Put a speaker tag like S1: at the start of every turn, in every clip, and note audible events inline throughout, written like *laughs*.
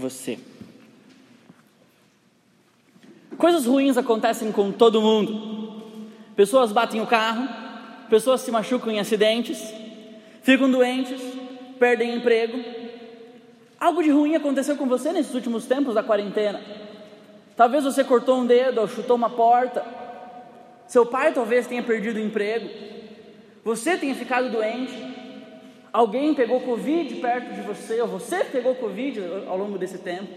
S1: você. Coisas ruins acontecem com todo mundo. Pessoas batem o carro, pessoas se machucam em acidentes, ficam doentes, perdem emprego. Algo de ruim aconteceu com você nesses últimos tempos da quarentena. Talvez você cortou um dedo ou chutou uma porta. Seu pai talvez tenha perdido o emprego. Você tenha ficado doente. Alguém pegou Covid perto de você, ou você pegou Covid ao longo desse tempo.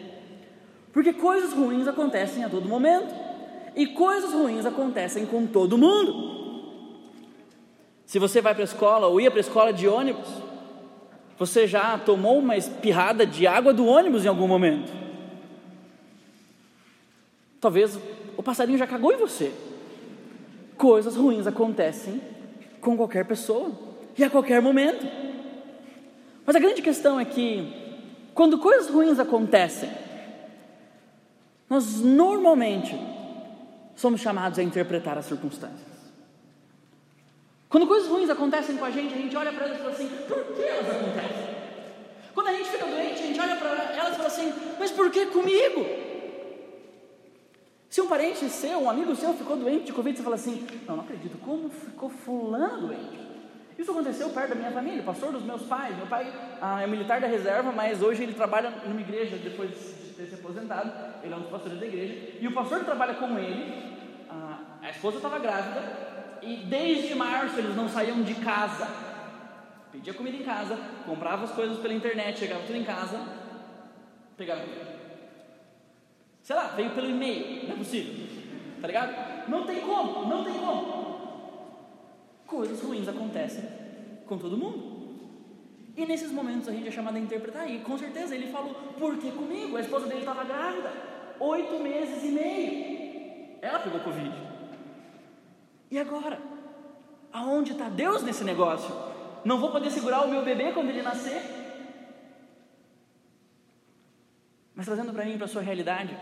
S1: Porque coisas ruins acontecem a todo momento. E coisas ruins acontecem com todo mundo. Se você vai para a escola ou ia para a escola de ônibus, você já tomou uma espirrada de água do ônibus em algum momento. Talvez o passarinho já cagou em você. Coisas ruins acontecem com qualquer pessoa e a qualquer momento. Mas a grande questão é que, quando coisas ruins acontecem, nós normalmente somos chamados a interpretar as circunstâncias. Quando coisas ruins acontecem com a gente, a gente olha para elas e fala assim: por que elas acontecem? Quando a gente fica doente, a gente olha para elas e fala assim: mas por que comigo? Se um parente seu, um amigo seu ficou doente de Covid, você fala assim: não, não acredito, como ficou fulano doente? Isso aconteceu perto da minha família, pastor dos meus pais. Meu pai ah, é militar da reserva, mas hoje ele trabalha numa igreja depois de ter se aposentado. Ele é um dos pastores da igreja. E o pastor que trabalha com ele, ah, a esposa estava grávida e desde março eles não saíam de casa. Pedia comida em casa, comprava as coisas pela internet, chegava tudo em casa, pegava. Sei lá, veio pelo e-mail, não é possível. Tá ligado? Não tem como, não tem como. Coisas ruins acontecem com todo mundo. E nesses momentos a gente é chamado a interpretar, e com certeza ele falou, por que comigo? A esposa dele estava grávida, oito meses e meio. Ela pegou Covid. E agora? Aonde está Deus nesse negócio? Não vou poder segurar o meu bebê quando ele nascer? Mas trazendo para mim, para a sua realidade,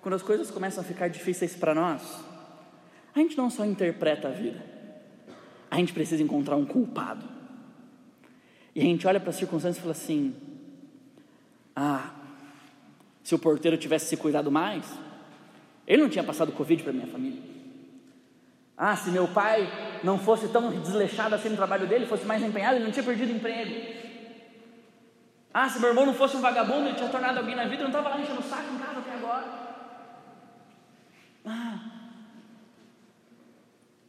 S1: quando as coisas começam a ficar difíceis para nós, a gente não só interpreta a vida, a gente precisa encontrar um culpado. E a gente olha para as circunstâncias e fala assim: ah, se o porteiro tivesse se cuidado mais, ele não tinha passado Covid para minha família. Ah, se meu pai não fosse tão desleixado assim no trabalho dele, fosse mais empenhado, ele não tinha perdido emprego. Ah, se meu irmão não fosse um vagabundo, ele tinha tornado alguém na vida, eu não estava lá enchendo o saco em casa até agora. Ah,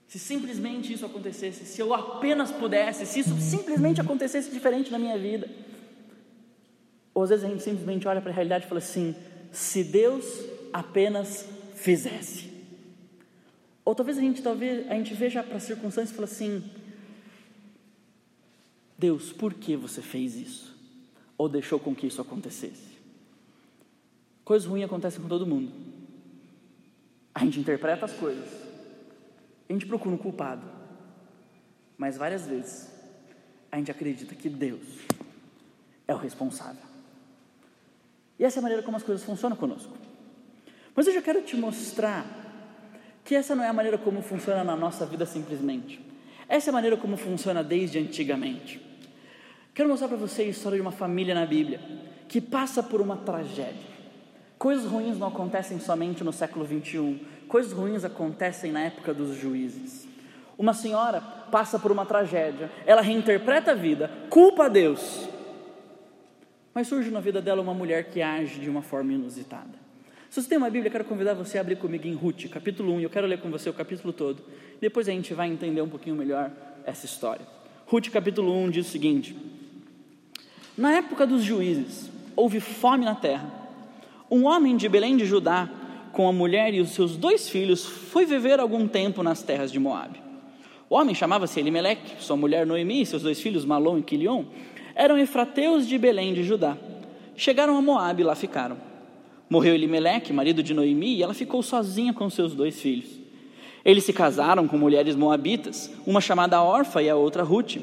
S1: se simplesmente isso acontecesse, se eu apenas pudesse, se isso simplesmente acontecesse diferente na minha vida. Ou às vezes a gente simplesmente olha para a realidade e fala assim: se Deus apenas fizesse. Ou talvez a gente, talvez, a gente veja para as circunstâncias e fale assim: Deus, por que você fez isso? Ou deixou com que isso acontecesse? Coisas ruins acontecem com todo mundo. A gente interpreta as coisas, a gente procura um culpado, mas várias vezes a gente acredita que Deus é o responsável. E essa é a maneira como as coisas funcionam conosco. Mas eu já quero te mostrar que essa não é a maneira como funciona na nossa vida simplesmente. Essa é a maneira como funciona desde antigamente. Quero mostrar para você a história de uma família na Bíblia que passa por uma tragédia. Coisas ruins não acontecem somente no século 21, coisas ruins acontecem na época dos juízes. Uma senhora passa por uma tragédia, ela reinterpreta a vida, culpa a Deus, mas surge na vida dela uma mulher que age de uma forma inusitada. Se você tem uma Bíblia, eu quero convidar você a abrir comigo em Ruth, capítulo 1, e eu quero ler com você o capítulo todo. Depois a gente vai entender um pouquinho melhor essa história. Ruth, capítulo 1, diz o seguinte: Na época dos juízes, houve fome na terra. Um homem de Belém de Judá, com a mulher e os seus dois filhos, foi viver algum tempo nas terras de Moabe. O homem chamava-se Elimelec, sua mulher Noemi e seus dois filhos Malom e Quilion eram efrateus de Belém de Judá. Chegaram a Moabe e lá ficaram. Morreu Elimeleque, marido de Noemi, e ela ficou sozinha com seus dois filhos. Eles se casaram com mulheres moabitas, uma chamada Orfa e a outra Ruth.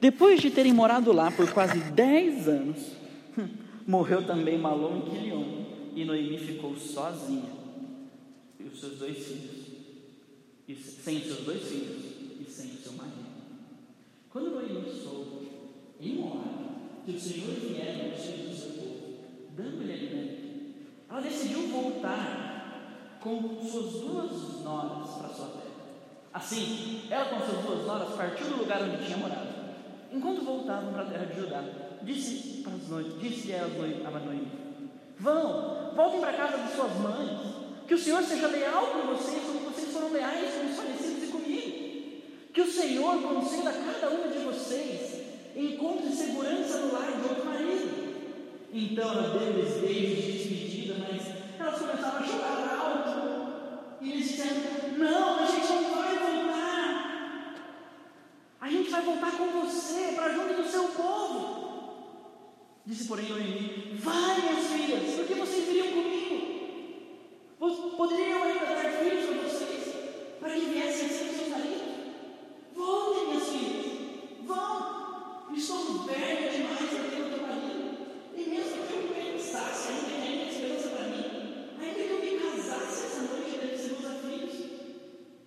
S1: Depois de terem morado lá por quase dez anos, *laughs* morreu também Malom e Quilion, e Noemi ficou sozinha e os seus dois filhos, e sem os seus dois filhos e sem o seu marido. Quando Noemi soube, em hora, que o Senhor viera aos filhos do seu povo, dando-lhe alimento, ela decidiu voltar com suas duas noras para sua terra. Assim, ela com suas duas noras partiu do lugar onde tinha morado. Enquanto voltavam para a terra de Judá, disse-lhe disse a Noemi, Vão, voltem para casa de suas mães, que o Senhor seja leal com vocês, como vocês foram leais com os falecidos e comigo. Que o Senhor conceda a cada uma de vocês encontre segurança no lar de outro marido. Então ela deu-lhes beijos de despedida, mas elas começaram a chorar alto. E eles disseram: Não, a gente não vai voltar. A gente vai voltar com você para junto do seu povo. Disse, porém, Noemi: Vai, minhas filhas, porque vocês viriam comigo. Poderiam ainda dar filhos para vocês, para que viessem a ser seus maridos. Voltem, minhas filhas, vão. Estou velha demais para ter outro marido. E mesmo que eu pensasse ainda que ainda esperança para mim, ainda que eu me casasse essa noite e desse meus aflitos,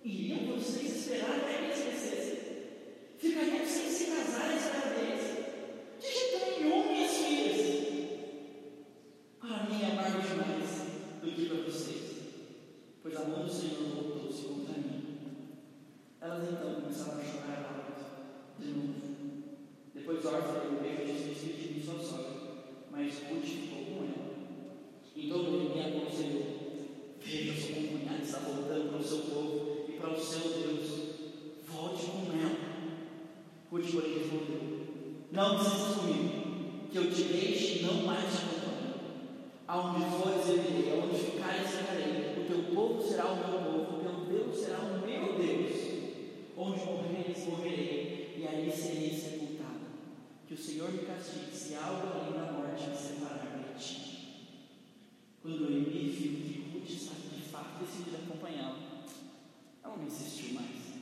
S1: iriam vocês esperar até que esquecessem? Ficariam sem se casar e esperar deles? De jeito nenhum, minhas filhas. Para mim é amargo demais do que para vocês, pois a mão do Senhor voltou-se contra mim. Elas então começaram a chorar alto de novo. Depois Orfa deu um beijo de despedida de sua sogra, mas Ruth ficou com ela. Então Noemi aconselhou: Veja, sua concunhada está voltando para o seu povo e para o seu Deus. Volte com ela. Ruth, porém, respondeu: Não desistas comigo, que eu te deixe não mais te. Aonde fores eu irei, aonde ficares ficarei. O teu povo será o meu povo, o teu Deus será o meu Deus. Onde morreres, morrerei, e ali serei sepultada. Que o Senhor me castigue se algo além da morte me separar de ti. Quando Noemi viu que Ruth estava de fato decidida a acompanhá-la, ela não insistiu mais.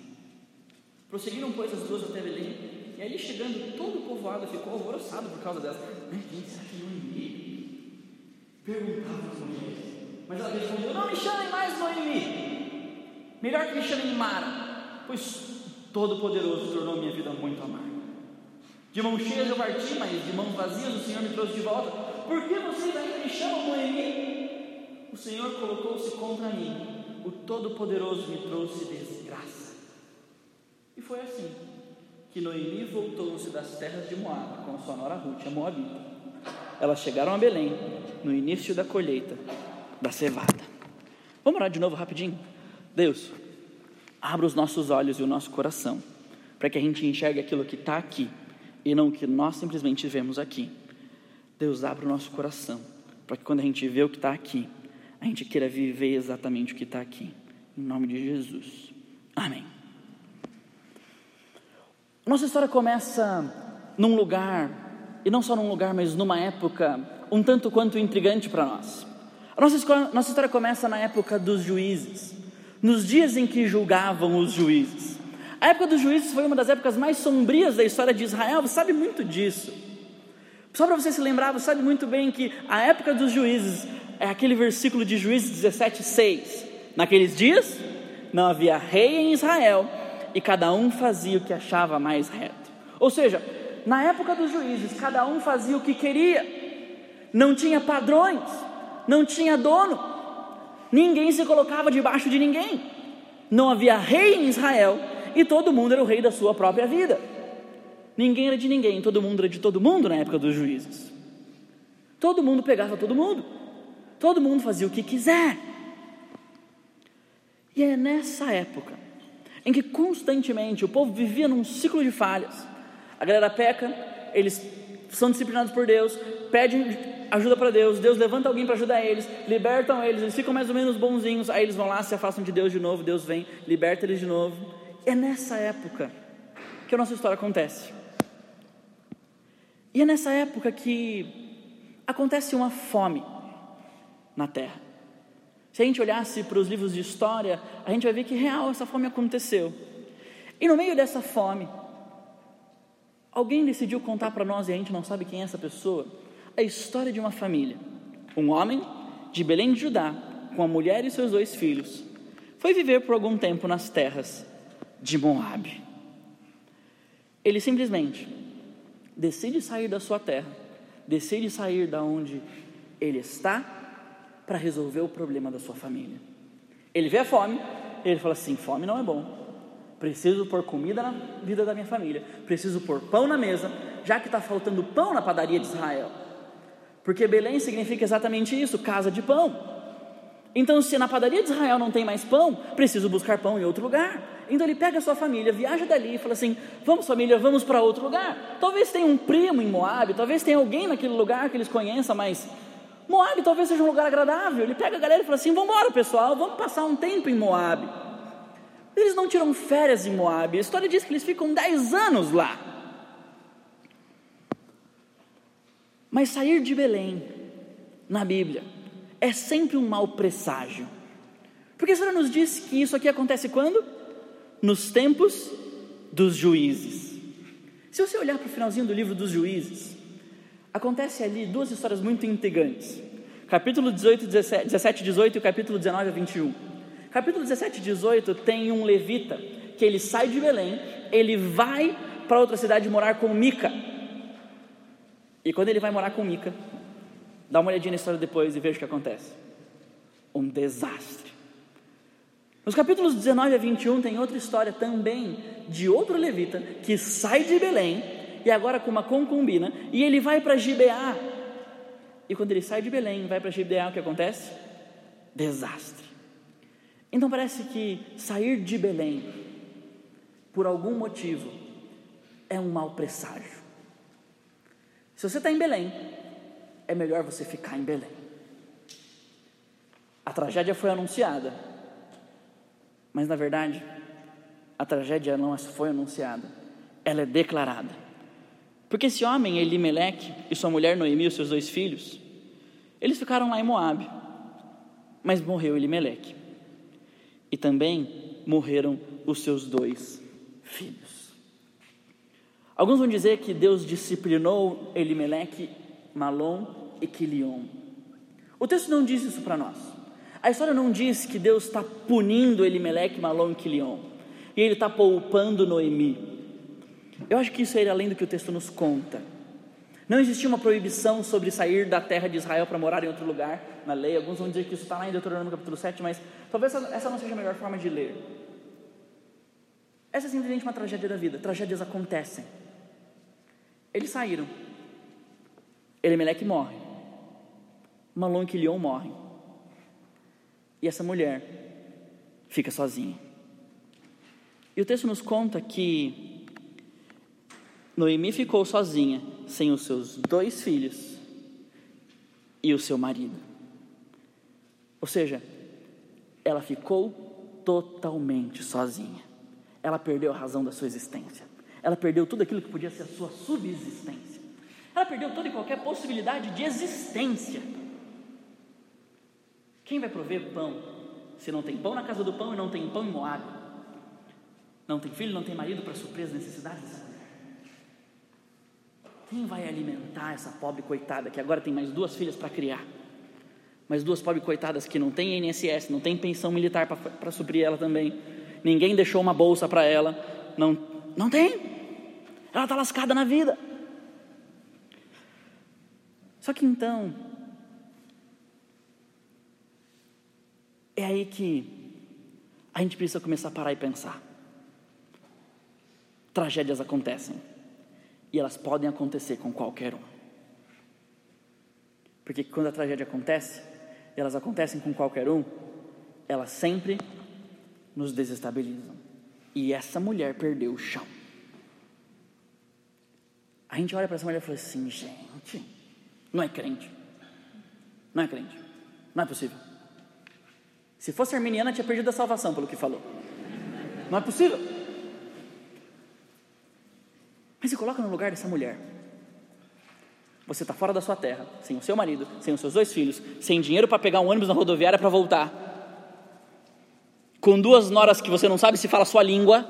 S1: Prosseguiram, pois, as duas até Belém, e ali chegando, todo o povoado ficou alvoroçado por causa delas. Mas quem será que Noemi? Perguntavam as mulheres. Mas ela respondeu: Não me chamem mais Noemi. Melhor que me chamem Mara, pois Todo-Poderoso tornou minha vida muito amarga. De mãos cheias eu parti, mas de mãos vazias o Senhor me trouxe de volta. Por que vocês ainda me chamam Noemi? O Senhor colocou-se contra mim. O Todo-Poderoso me trouxe desgraça. E foi assim que Noemi voltou-se das terras de Moab com sua nora Ruth, a Moabita. Elas chegaram a Belém no início da colheita da cevada. Vamos orar de novo rapidinho? Deus, abra os nossos olhos e o nosso coração para que a gente enxergue aquilo que está aqui e não o que nós simplesmente vemos aqui. Deus, abra o nosso coração para que quando a gente vê o que está aqui, a gente queira viver exatamente o que está aqui. Em nome de Jesus. Amém. Nossa história começa num lugar, e não só num lugar, mas numa época um tanto quanto intrigante para nós. A nossa, escola, nossa história começa na época dos juízes, nos dias em que julgavam os juízes. A época dos juízes foi uma das épocas mais sombrias da história de Israel, você sabe muito disso. Só para você se lembrar, você sabe muito bem que a época dos juízes é aquele versículo de Juízes 17, 6. Naqueles dias não havia rei em Israel e cada um fazia o que achava mais reto. Ou seja, na época dos juízes, cada um fazia o que queria, não tinha padrões, não tinha dono, ninguém se colocava debaixo de ninguém, não havia rei em Israel e todo mundo era o rei da sua própria vida. Ninguém era de ninguém, todo mundo era de todo mundo na época dos juízes. Todo mundo pegava todo mundo, todo mundo fazia o que quiser. E é nessa época em que constantemente o povo vivia num ciclo de falhas. A galera peca, eles são disciplinados por Deus, pedem ajuda para Deus, Deus levanta alguém para ajudar eles, libertam eles, eles ficam mais ou menos bonzinhos, aí eles vão lá, se afastam de Deus de novo, Deus vem, liberta eles de novo. É nessa época que a nossa história acontece. E é nessa época que acontece uma fome na terra. Se a gente olhasse para os livros de história, a gente vai ver que real essa fome aconteceu. E no meio dessa fome, alguém decidiu contar para nós, e a gente não sabe quem é essa pessoa, a história de uma família. Um homem de Belém de Judá, com a mulher e seus dois filhos, foi viver por algum tempo nas terras de Moabe. Ele simplesmente decide sair da sua terra, decide sair da onde ele está para resolver o problema da sua família. Ele vê a fome, ele fala assim: fome não é bom. Preciso pôr comida na vida da minha família. Preciso pôr pão na mesa, já que está faltando pão na padaria de Israel. Porque Belém significa exatamente isso: casa de pão. Então, se na padaria de Israel não tem mais pão, preciso buscar pão em outro lugar. Então ele pega a sua família, viaja dali e fala assim: Vamos, família, vamos para outro lugar. Talvez tenha um primo em Moab, talvez tenha alguém naquele lugar que eles conheçam, mas Moab talvez seja um lugar agradável. Ele pega a galera e fala assim: Vamos embora, pessoal, vamos passar um tempo em Moab. Eles não tiram férias em Moab, a história diz que eles ficam 10 anos lá. Mas sair de Belém, na Bíblia, é sempre um mau presságio. Porque a história nos diz que isso aqui acontece quando? Nos tempos dos juízes. Se você olhar para o finalzinho do livro dos juízes, acontece ali duas histórias muito intrigantes. Capítulo 18, 17, 17 18 e o capítulo 19 a 21. Capítulo 17 e 18 tem um levita que ele sai de Belém, ele vai para outra cidade morar com Mica. E quando ele vai morar com Mica, Dá uma olhadinha na história depois e veja o que acontece. Um desastre. Nos capítulos 19 a 21 tem outra história também de outro levita que sai de Belém e agora com uma concubina e ele vai para Gibeá. E quando ele sai de Belém, vai para Gibeá, o que acontece? Desastre. Então parece que sair de Belém por algum motivo é um mau presságio. Se você está em Belém é melhor você ficar em Belém. A tragédia foi anunciada, mas na verdade, a tragédia não foi anunciada, ela é declarada. Porque esse homem, Elimeleque, e sua mulher Noemi, os seus dois filhos, eles ficaram lá em Moab, mas morreu Elimeleque. E também morreram os seus dois filhos. Alguns vão dizer que Deus disciplinou Elimeleque, Malom e Quilion. O texto não diz isso para nós. A história não diz que Deus está punindo Elimeleque, Malom e Quilion. E ele está poupando Noemi. Eu acho que isso é além do que o texto nos conta. Não existia uma proibição sobre sair da terra de Israel para morar em outro lugar na lei. Alguns vão dizer que isso está lá em Deuteronômio capítulo 7, mas talvez essa não seja a melhor forma de ler. Essa é simplesmente uma tragédia da vida. Tragédias acontecem. Eles saíram. Elimeleque morre. Malon e Quilion morrem. E essa mulher fica sozinha. E o texto nos conta que Noemi ficou sozinha, sem os seus dois filhos e o seu marido. Ou seja, ela ficou totalmente sozinha. Ela perdeu a razão da sua existência. Ela perdeu tudo aquilo que podia ser a sua subsistência. Ela perdeu toda e qualquer possibilidade de existência. Quem vai prover pão se não tem pão na casa do pão e não tem pão em Moab? Não tem filho, não tem marido para suprir as necessidades dessa? Quem vai alimentar essa pobre coitada que agora tem mais duas filhas para criar? Mais duas pobres coitadas que não tem INSS, não tem pensão militar para suprir ela também. Ninguém deixou uma bolsa para ela. Não, não tem. Ela está lascada na vida. Só que então, É aí que a gente precisa começar a parar e pensar. Tragédias acontecem e elas podem acontecer com qualquer um. Porque quando a tragédia acontece, elas acontecem com qualquer um, elas sempre nos desestabilizam. E essa mulher perdeu o chão. A gente olha para essa mulher e fala assim: gente, não é crente. Não é crente. Não é possível. Se fosse arminiana, tinha perdido a salvação, pelo que falou. Não é possível. Mas se coloca no lugar dessa mulher. Você está fora da sua terra, sem o seu marido, sem os seus dois filhos, sem dinheiro para pegar um ônibus na rodoviária para voltar, com duas noras que você não sabe se fala a sua língua.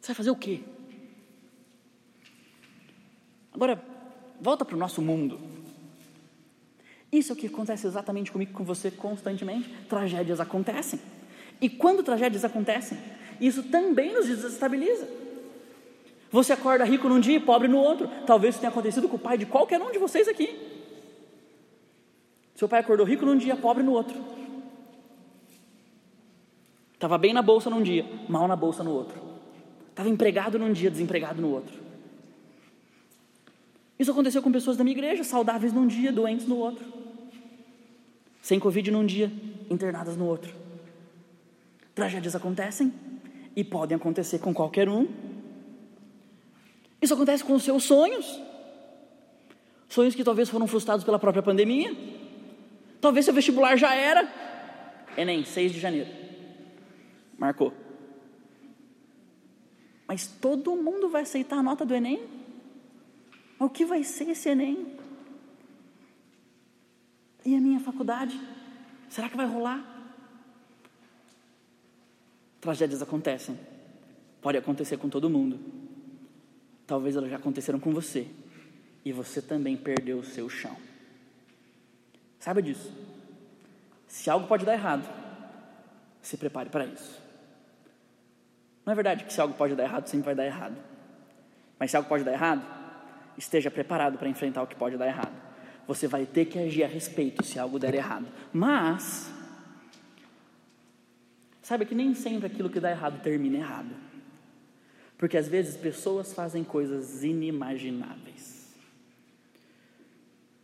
S1: Você vai fazer o quê? Agora, volta para o nosso mundo. Isso é o que acontece exatamente comigo, com você constantemente. Tragédias acontecem. E quando tragédias acontecem, isso também nos desestabiliza. Você acorda rico num dia e pobre no outro. Talvez isso tenha acontecido com o pai de qualquer um de vocês aqui. Seu pai acordou rico num dia, pobre no outro. Estava bem na bolsa num dia, mal na bolsa no outro. Estava empregado num dia, desempregado no outro. Isso aconteceu com pessoas da minha igreja, saudáveis num dia, doentes no outro. Sem Covid num dia, internadas no outro. Tragédias acontecem e podem acontecer com qualquer um. Isso acontece com os seus sonhos. Sonhos que talvez foram frustrados pela própria pandemia. Talvez seu vestibular já era. Enem, 6 de janeiro. Marcou. Mas todo mundo vai aceitar a nota do Enem? O que vai ser esse Enem? E a minha faculdade? Será que vai rolar? Tragédias acontecem. Pode acontecer com todo mundo. Talvez elas já aconteceram com você. E você também perdeu o seu chão. Saiba disso. Se algo pode dar errado, se prepare para isso. Não é verdade que se algo pode dar errado, sempre vai dar errado. Mas se algo pode dar errado, esteja preparado para enfrentar o que pode dar errado. Você vai ter que agir a respeito se algo der errado. Mas, saiba que nem sempre aquilo que dá errado termina errado. Porque às vezes pessoas fazem coisas inimagináveis.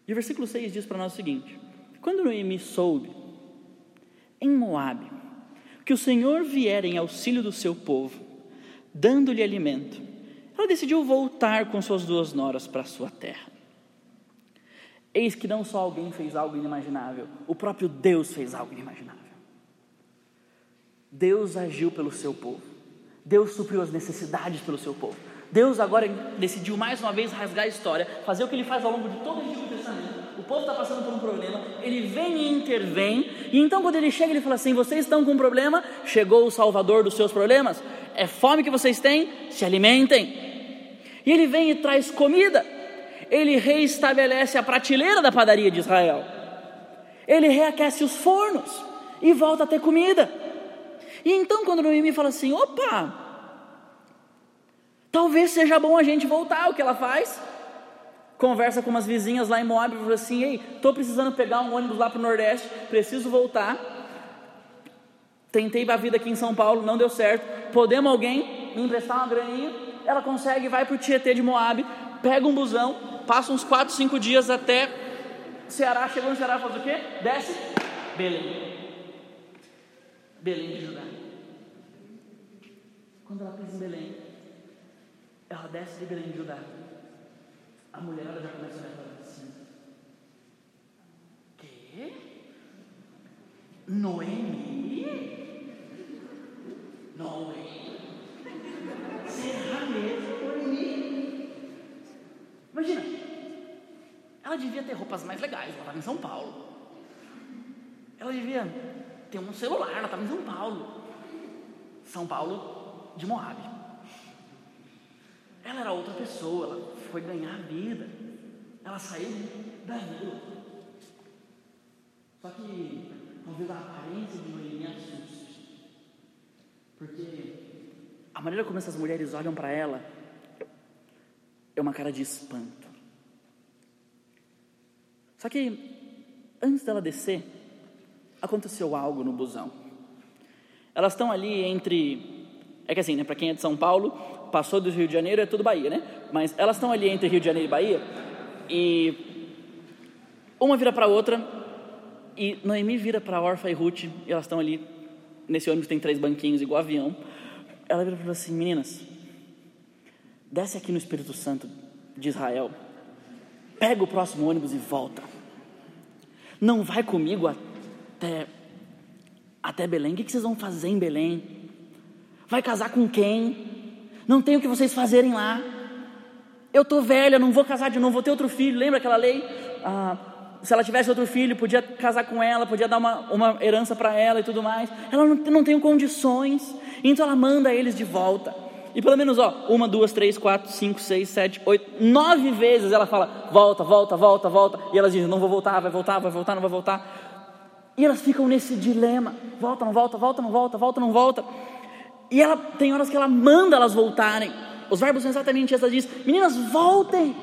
S1: E o versículo 6 diz para nós o seguinte: Quando Noemi soube, em Moabe, que o Senhor viera em auxílio do seu povo, dando-lhe alimento, ela decidiu voltar com suas duas noras para sua terra. Eis que não só alguém fez algo inimaginável, o próprio Deus fez algo inimaginável. Deus agiu pelo seu povo. Deus supriu as necessidades pelo seu povo. Deus agora decidiu mais uma vez rasgar a história, fazer o que ele faz ao longo de todo o Antigo Testamento. O povo está passando por um problema, ele vem e intervém, e então quando ele chega, ele fala assim: Vocês estão com um problema, chegou o Salvador dos seus problemas, é fome que vocês têm, se alimentem. E ele vem e traz comida, ele reestabelece a prateleira da padaria de Israel, ele reaquece os fornos e volta a ter comida. E então, quando Noemi fala assim: opa, talvez seja bom a gente voltar, o que ela faz? Conversa com umas vizinhas lá em Moab e fala assim: ei, estou precisando pegar um ônibus lá para o Nordeste, preciso voltar. Tentei a vida aqui em São Paulo, não deu certo. Podemos alguém me emprestar uma graninha? Ela consegue, vai para o Tietê de Moab, pega um busão, passa uns 4, 5 dias até Ceará, chegou no Ceará, faz o quê? Desce, Belém. Belém de Judá. Quando ela pisa em Belém, ela desce de Belém de Judá. A mulher já começa a olhar assim. Quê? Noemi? Noemi? Será mesmo Noemi? Imagina, ela devia ter roupas mais legais, ela estava em São Paulo. Ela devia ter um celular, ela estava em São Paulo. São Paulo de Moab. Ela era outra pessoa, ela foi ganhar vida. Ela saiu da vila. Só que talvez a aparência de Noemi assuste. Porque a maneira como essas mulheres olham para ela é uma cara de espanto. Só que antes dela descer, aconteceu algo no busão. Elas estão ali entre. É que assim, né, para quem é de São Paulo, passou do Rio de Janeiro é tudo Bahia, né? Mas elas estão ali entre Rio de Janeiro e Bahia e uma vira para outra e Noemi vira para Orfa e Ruth e elas estão ali nesse ônibus tem três banquinhos igual avião. Ela vira fala assim, meninas, desce aqui no Espírito Santo de Israel, pega o próximo ônibus e volta. Não vai comigo até até Belém. O que vocês vão fazer em Belém? Vai casar com quem? Não tem o que vocês fazerem lá. Eu estou velha, não vou casar de novo, vou ter outro filho. Lembra aquela lei? Ah, se ela tivesse outro filho, podia casar com ela, podia dar uma, uma herança para ela e tudo mais. Ela não, não tem condições, então ela manda eles de volta. E pelo menos, ó, uma, duas, três, quatro, cinco, seis, sete, oito, nove vezes ela fala: volta, volta, volta, volta. E elas dizem: não vou voltar, vai voltar, vai voltar, não vai voltar. E elas ficam nesse dilema: volta, não volta, volta, não volta, volta, não volta. E ela tem horas que ela manda elas voltarem. Os verbos são exatamente esses. Ela diz: Meninas, voltem.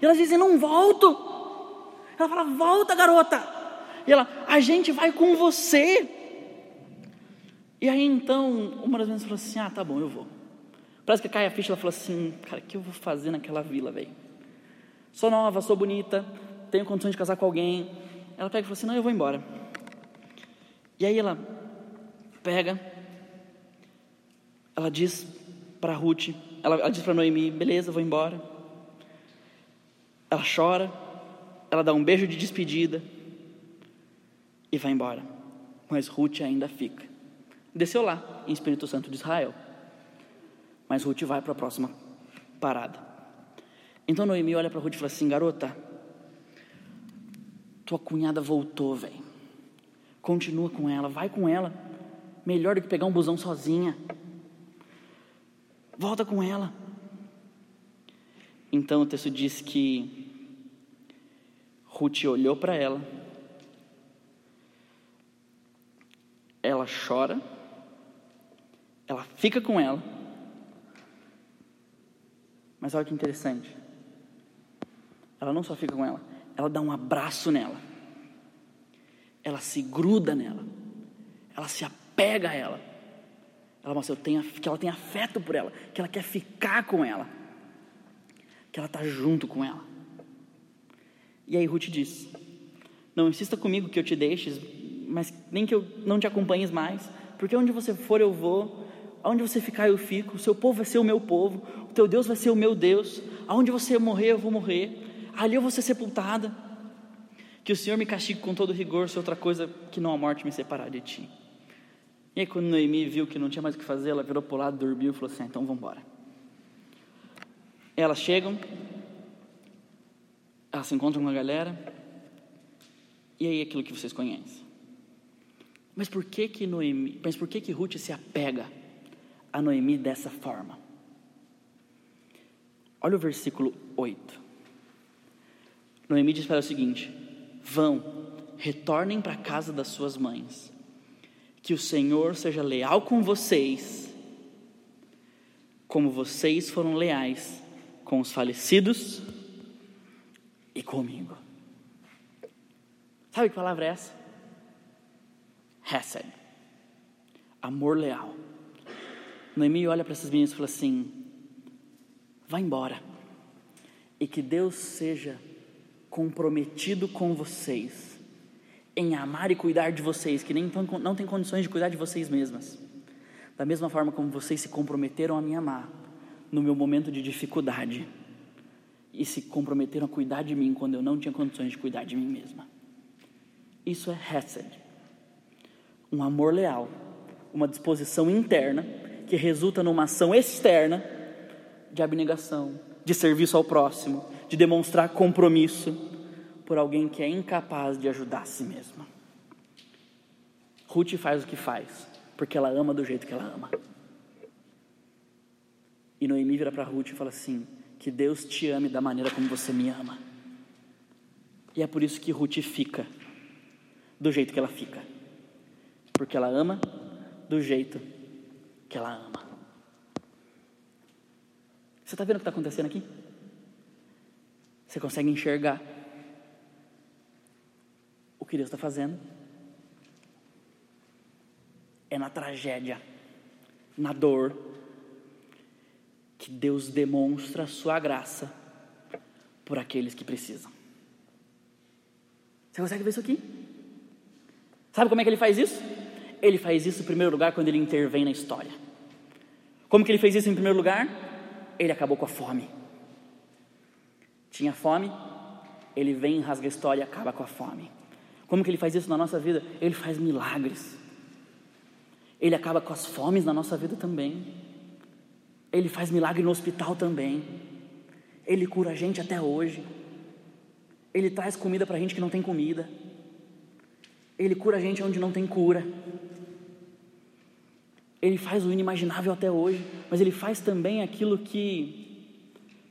S1: E elas dizem: Não volto. Ela fala: Volta, garota. E ela: A gente vai com você. E aí então, uma das meninas falou assim: Ah, tá bom, eu vou. Parece que cai a ficha, ela falou assim: Cara, o que eu vou fazer naquela vila, velho? Sou nova, sou bonita, tenho condições de casar com alguém. Ela pega e fala assim: Não, eu vou embora. E aí ela pega, ela diz para Ruth, ela, ela diz para Noemi: Beleza, vou embora. Ela chora, ela dá um beijo de despedida e vai embora. Mas Ruth ainda fica. Desceu lá, em Espírito Santo de Israel. Mas Ruth vai para a próxima parada. Então Noemi olha para Ruth e fala assim: Garota, tua cunhada voltou, velho. Continua com ela, vai com ela. Melhor do que pegar um busão sozinha. Volta com ela. Então o texto diz que Ruth olhou para ela, ela chora, ela fica com ela, mas olha que interessante, ela não só fica com ela, ela dá um abraço nela, ela se gruda nela, ela se apega a ela, ela mostra que ela tem afeto por ela, que ela quer ficar com ela, que ela está junto com ela. E aí Ruth diz: Não insista comigo que eu te deixes, mas nem que eu não te acompanhes mais, porque onde você for eu vou, aonde você ficar eu fico, o seu povo vai ser o meu povo, o teu Deus vai ser o meu Deus, aonde você morrer eu vou morrer, ali eu vou ser sepultada. Que o Senhor me castigue com todo rigor se outra coisa que não a morte me separar de ti. E aí, quando Noemi viu que não tinha mais o que fazer, ela virou para o lado, dormiu e falou assim: ah, então vamos embora. Elas chegam, elas se encontram com a galera, e aí aquilo que vocês conhecem. Mas por que que Noemi, mas por que que Ruth se apega a Noemi dessa forma? Olha o versículo 8. Noemi diz para ela o seguinte: Vão, retornem para a casa das suas mães. Que o Senhor seja leal com vocês, como vocês foram leais com os falecidos e comigo. Sabe que palavra é essa? Hesed. Amor leal. Noemi olha para essas meninas e fala assim: Vá embora. E que Deus seja comprometido com vocês, em amar e cuidar de vocês, que nem não tem condições de cuidar de vocês mesmas. Da mesma forma como vocês se comprometeram a me amar no meu momento de dificuldade e se comprometeram a cuidar de mim quando eu não tinha condições de cuidar de mim mesma. Isso é Hesed. Um amor leal, uma disposição interna que resulta numa ação externa de abnegação, de serviço ao próximo, de demonstrar compromisso por alguém que é incapaz de ajudar a si mesma. Ruth faz o que faz, porque ela ama do jeito que ela ama. E Noemi vira para Ruth e fala assim: Que Deus te ame da maneira como você me ama. E é por isso que Ruth fica do jeito que ela fica, porque ela ama do jeito que ela ama. Você está vendo o que está acontecendo aqui? Você consegue enxergar o que Deus está fazendo? É na tragédia, na dor, que Deus demonstra a sua graça por aqueles que precisam. Você consegue ver isso aqui? Sabe como é que ele faz isso? Ele faz isso em primeiro lugar quando ele intervém na história. Como que ele fez isso em primeiro lugar? Ele acabou com a fome. Tinha fome, ele vem, rasga a história e acaba com a fome. Como que ele faz isso na nossa vida? Ele faz milagres. Ele acaba com as fomes na nossa vida também. Ele faz milagre no hospital também. Ele cura a gente até hoje. Ele traz comida para a gente que não tem comida. Ele cura a gente onde não tem cura. Ele faz o inimaginável até hoje, mas ele faz também aquilo que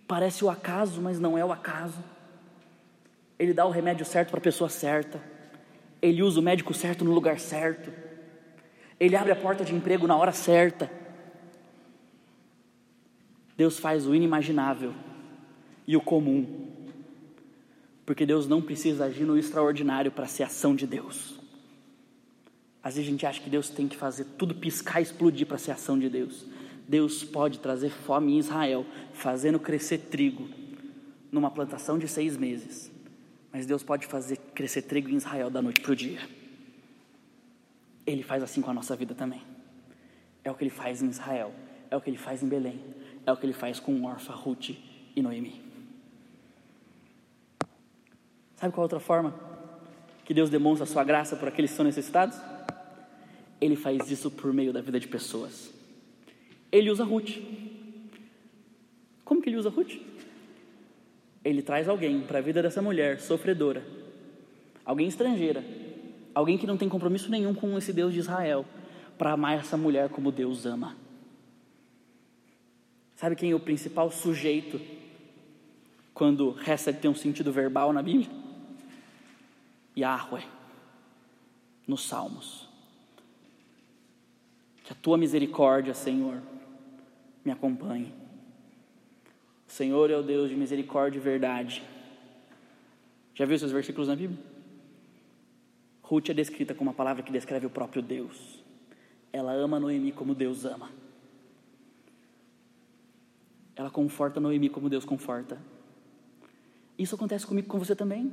S1: Parece o acaso, mas não é o acaso. Ele dá o remédio certo para a pessoa certa. Ele usa o médico certo no lugar certo. Ele abre a porta de emprego na hora certa. Deus faz o inimaginável e o comum. Porque Deus não precisa agir no extraordinário para ser ação de Deus. Às vezes a gente acha que Deus tem que fazer tudo piscar e explodir para ser ação de Deus. Deus pode trazer fome em Israel, fazendo crescer trigo numa plantação de seis meses. Mas Deus pode fazer crescer trigo em Israel da noite para o dia. Ele faz assim com a nossa vida também. É o que ele faz em Israel, é o que ele faz em Belém, é o que ele faz com Orfa, Ruth e Noemi. Sabe qual outra forma que Deus demonstra a sua graça por aqueles que são necessitados? Ele faz isso por meio da vida de pessoas. Ele usa Ruth. Como que ele usa Ruth? Ele traz alguém para a vida dessa mulher sofredora, alguém estrangeira, alguém que não tem compromisso nenhum com esse Deus de Israel, para amar essa mulher como Deus ama. Sabe quem é o principal sujeito quando Hesed tem um sentido verbal na Bíblia? Yahweh, nos Salmos. Que a tua misericórdia, Senhor, me acompanhe. O Senhor é o Deus de misericórdia e verdade. Já viu esses versículos na Bíblia? Ruth é descrita como uma palavra que descreve o próprio Deus. Ela ama Noemi como Deus ama. Ela conforta Noemi como Deus conforta. Isso acontece comigo com você também.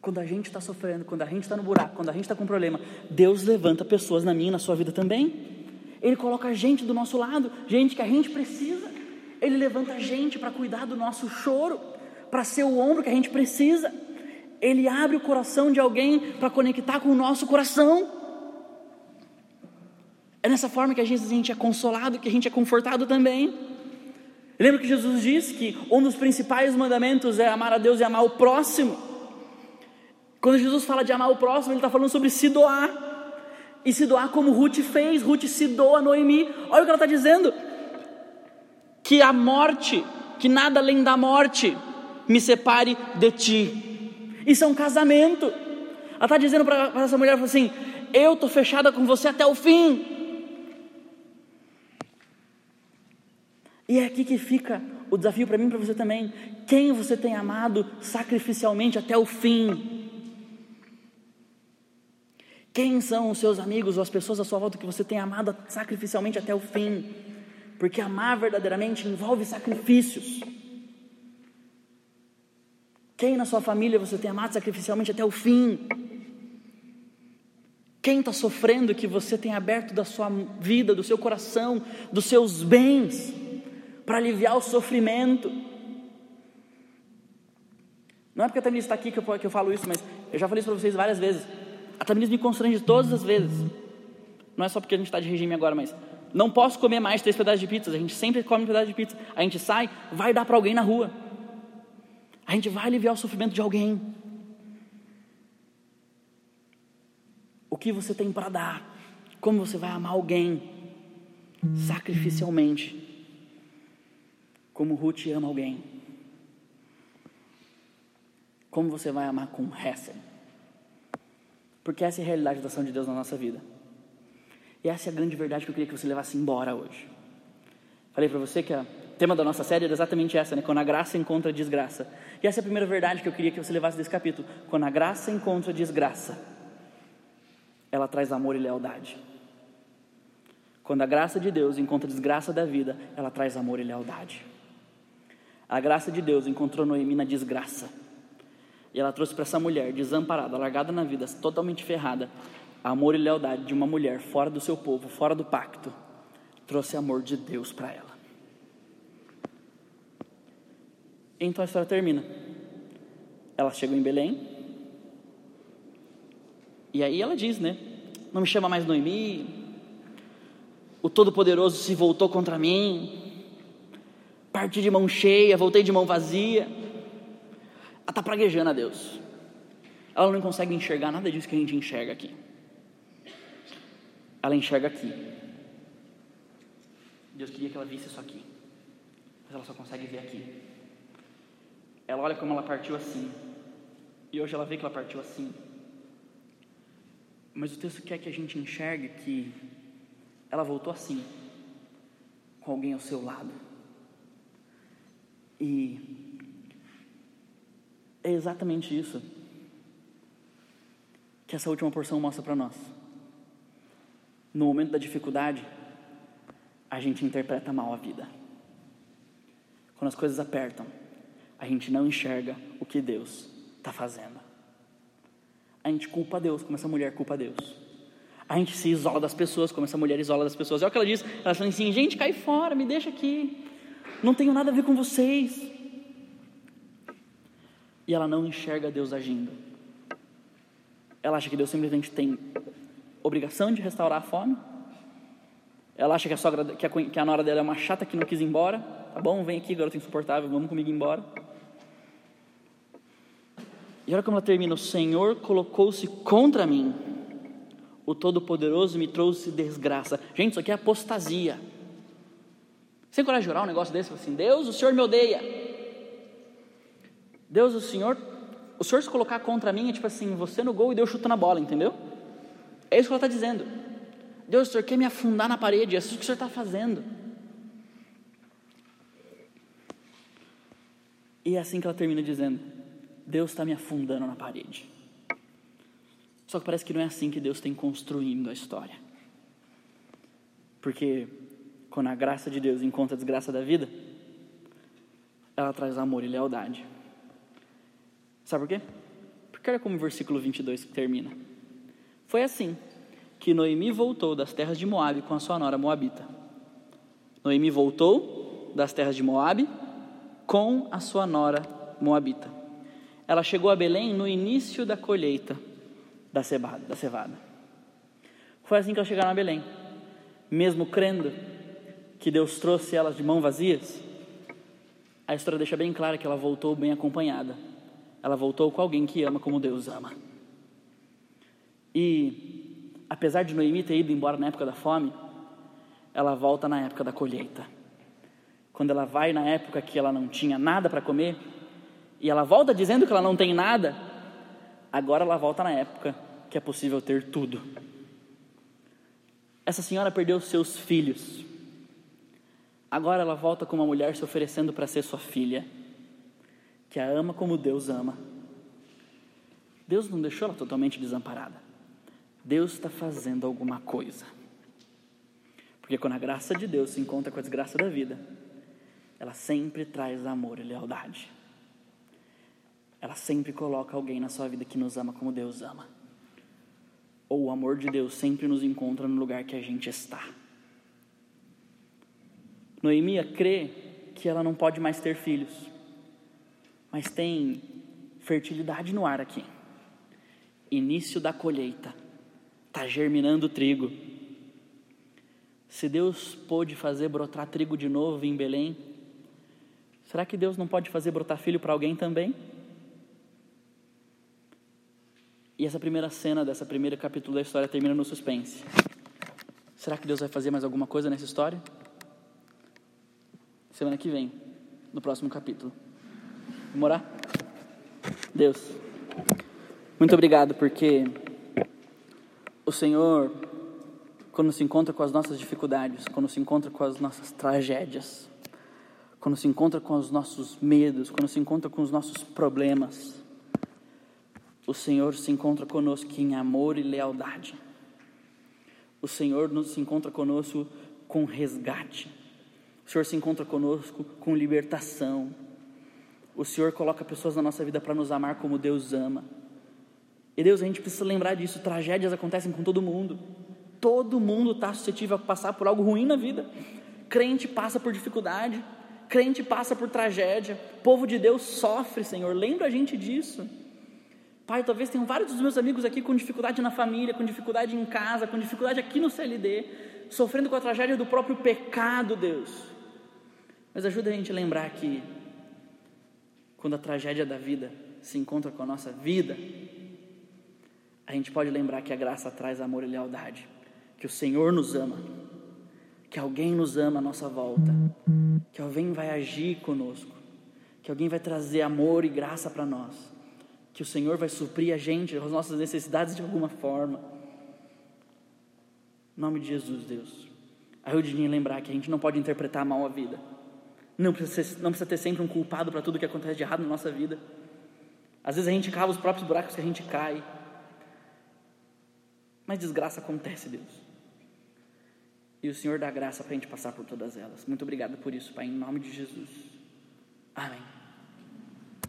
S1: Quando a gente está sofrendo, quando a gente está no buraco, quando a gente está com problema, Deus levanta pessoas na minha e na sua vida também. Ele coloca gente do nosso lado, gente que a gente precisa. Ele levanta gente para cuidar do nosso choro, para ser o ombro que a gente precisa. Ele abre o coração de alguém para conectar com o nosso coração. É nessa forma que a a gente é consolado, que a gente é confortado também. Lembra que Jesus disse que um dos principais mandamentos é amar a Deus e amar o próximo? Quando Jesus fala de amar o próximo, ele está falando sobre se doar. E se doar como Ruth fez. Ruth se doa Noemi. Olha o que ela está dizendo: que a morte, que nada além da morte, me separe de ti. Isso é um casamento. Ela está dizendo para essa mulher assim: eu estou fechada com você até o fim. E é aqui que fica o desafio para mim e para você também. Quem você tem amado sacrificialmente até o fim? Quem são os seus amigos ou as pessoas à sua volta que você tem amado sacrificialmente até o fim? Porque amar verdadeiramente envolve sacrifícios. Quem na sua família você tem amado sacrificialmente até o fim? Quem está sofrendo que você tem aberto da sua vida, do seu coração, dos seus bens, para aliviar o sofrimento? Não é porque a Tamir está aqui que eu, que eu falo isso, mas eu já falei isso para vocês várias vezes. A Tamires me constrange todas as vezes. Não é só porque a gente está de regime agora, mas não posso comer mais três pedaços de pizza. A gente sempre come um pedaço de pizza. A gente sai, vai dar para alguém na rua. A gente vai aliviar o sofrimento de alguém. O que você tem para dar? Como você vai amar alguém sacrificialmente? Como Ruth ama alguém? Como você vai amar com Hesed? Porque essa é a realidade da ação de Deus na nossa vida. E essa é a grande verdade que eu queria que você levasse embora hoje. Falei para você que o tema da nossa série era exatamente essa, né? Quando a graça encontra a desgraça. E essa é a primeira verdade que eu queria que você levasse desse capítulo. Quando a graça encontra a desgraça, ela traz amor e lealdade. Quando a graça de Deus encontra a desgraça da vida, ela traz amor e lealdade. A graça de Deus encontrou Noemi na desgraça e ela trouxe para essa mulher, desamparada, largada na vida, totalmente ferrada, amor e lealdade de uma mulher fora do seu povo, fora do pacto. Trouxe amor de Deus para ela. Então a história termina. Ela chegou em Belém. E aí ela diz, né? Não me chama mais Noemi. O Todo-Poderoso se voltou contra mim. Parti de mão cheia, voltei de mão vazia. Ela está praguejando a Deus. Ela não consegue enxergar nada disso que a gente enxerga aqui. Ela enxerga aqui. Deus queria que ela visse isso aqui. Mas ela só consegue ver aqui. Ela olha como ela partiu assim. E hoje ela vê que ela partiu assim. Mas o texto quer que a gente enxergue que ela voltou assim, com alguém ao seu lado. E é exatamente isso que essa última porção mostra para nós. no momento da dificuldade, a gente interpreta mal a vida. Quando as coisas apertam, a gente não enxerga o que Deus está fazendo. A gente culpa Deus, como essa mulher culpa Deus. A gente se isola das pessoas, como essa mulher isola das pessoas. É o que ela diz. Ela fala assim: gente, cai fora, me deixa aqui. Não tenho nada a ver com vocês. E ela não enxerga Deus agindo. Ela acha que Deus simplesmente tem obrigação de restaurar a fome. Ela acha que a, sogra, que a, que a nora dela é uma chata que não quis ir embora. Tá bom, vem aqui, garota insuportável, vamos comigo embora. E olha como ela termina: O Senhor colocou-se contra mim, o Todo-Poderoso me trouxe desgraça. Gente, isso aqui é apostasia. Sem coragem de orar um negócio desse, assim: Deus, o Senhor me odeia. Deus, o Senhor, o Senhor se colocar contra mim é tipo assim: você no gol e Deus chutando a bola, entendeu? É isso que ela está dizendo. Deus, o Senhor quer me afundar na parede, é isso que o Senhor está fazendo. E é assim que ela termina dizendo: Deus está me afundando na parede. Só que parece que não é assim que Deus tem construindo a história. Porque quando a graça de Deus encontra a desgraça da vida, ela traz amor e lealdade. Sabe por quê? Porque olha como o versículo 22 termina. Foi assim que Noemi voltou das terras de Moabe com a sua nora moabita. Noemi voltou das terras de Moabe com a sua nora moabita. Ela chegou a Belém no início da colheita da cevada. Da cevada. Foi assim que elas chegaram a Belém. Mesmo crendo que Deus trouxe elas de mãos vazias, a história deixa bem clara que ela voltou bem acompanhada. Ela voltou com alguém que ama como Deus ama. E apesar de Noemi ter ido embora na época da fome, ela volta na época da colheita. Quando ela vai na época que ela não tinha nada para comer, e ela volta dizendo que ela não tem nada, agora ela volta na época que é possível ter tudo. Essa senhora perdeu seus filhos. Agora ela volta com uma mulher se oferecendo para ser sua filha, que a ama como Deus ama. Deus não deixou ela totalmente desamparada. Deus está fazendo alguma coisa. Porque quando a graça de Deus se encontra com a desgraça da vida, ela sempre traz amor e lealdade. Ela sempre coloca alguém na sua vida que nos ama como Deus ama. Ou o amor de Deus sempre nos encontra no lugar que a gente está. Noemia crê que ela não pode mais ter filhos, mas tem fertilidade no ar aqui. Início da colheita, está germinando o trigo. Se Deus pôde fazer brotar trigo de novo em Belém, será que Deus não pode fazer brotar filho para alguém também? E essa primeira cena dessa primeira capítulo da história termina no suspense. Será que Deus vai fazer mais alguma coisa nessa história? Semana que vem, no próximo capítulo. Vamos orar? Deus, muito obrigado porque o Senhor, quando se encontra com as nossas dificuldades, quando se encontra com as nossas tragédias, quando se encontra com os nossos medos, quando se encontra com os nossos problemas, o Senhor se encontra conosco em amor e lealdade. O Senhor nos se encontra conosco com resgate. O Senhor se encontra conosco com libertação. O Senhor coloca pessoas na nossa vida para nos amar como Deus ama. E Deus, a gente precisa lembrar disso. Tragédias acontecem com todo mundo. Todo mundo está suscetível a passar por algo ruim na vida. Crente passa por dificuldade. Crente passa por tragédia. Povo de Deus sofre, Senhor. Lembra a gente disso. Pai, talvez tenham vários dos meus amigos aqui com dificuldade na família, com dificuldade em casa, com dificuldade aqui no CLD, sofrendo com a tragédia do próprio pecado, Deus. Mas ajuda a gente a lembrar que quando a tragédia da vida se encontra com a nossa vida, a gente pode lembrar que a graça traz amor e lealdade, que o Senhor nos ama, que alguém nos ama à nossa volta, que alguém vai agir conosco, que alguém vai trazer amor e graça para nós que o Senhor vai suprir a gente, as nossas necessidades de alguma forma. Em nome de Jesus, Deus. Ajude a lembrar que a gente não pode interpretar mal a vida. Não precisa, ser, não precisa ter sempre um culpado para tudo que acontece de errado na nossa vida. Às vezes a gente cava os próprios buracos que a gente cai. Mas desgraça acontece, Deus. E o Senhor dá graça para a gente passar por todas elas. Muito obrigado por isso, Pai, em nome de Jesus. Amém.